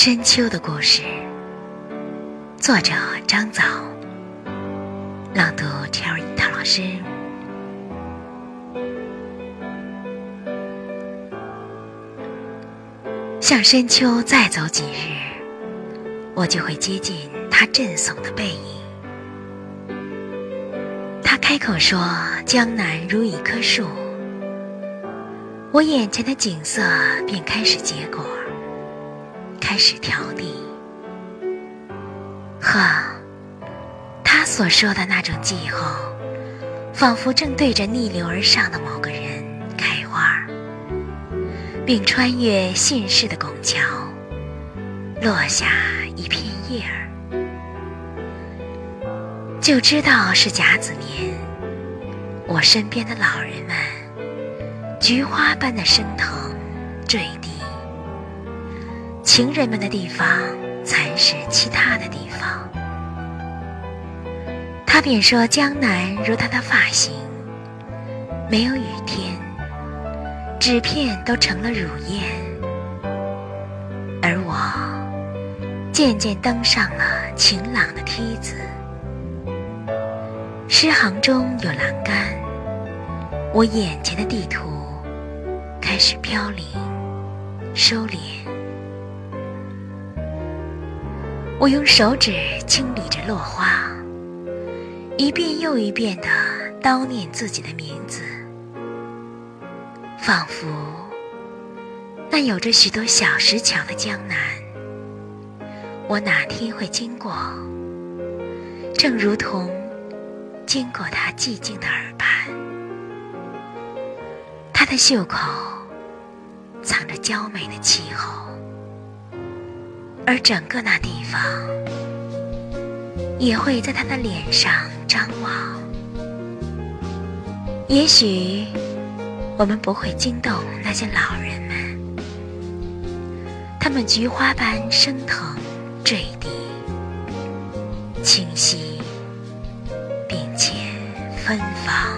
深秋的故事，作者张枣，朗读 Cherry 唐老师。向深秋再走几日，我就会接近他振耸的背影。他开口说：“江南如一棵树。”我眼前的景色便开始结果。开始调地，呵，他所说的那种气候，仿佛正对着逆流而上的某个人开花，并穿越信世的拱桥，落下一片叶儿，就知道是甲子年。我身边的老人们，菊花般的升腾，坠地。情人们的地方，才是其他的地方。他便说：“江南如他的发型，没有雨天，纸片都成了乳燕。”而我渐渐登上了晴朗的梯子。诗行中有栏杆，我眼前的地图开始飘零、收敛。我用手指清理着落花，一遍又一遍地叨念自己的名字，仿佛那有着许多小石桥的江南，我哪天会经过？正如同经过他寂静的耳畔，他的袖口藏着娇美的气候。而整个那地方，也会在他的脸上张望。也许，我们不会惊动那些老人们，他们菊花般升腾、坠地、清晰，并且芬芳。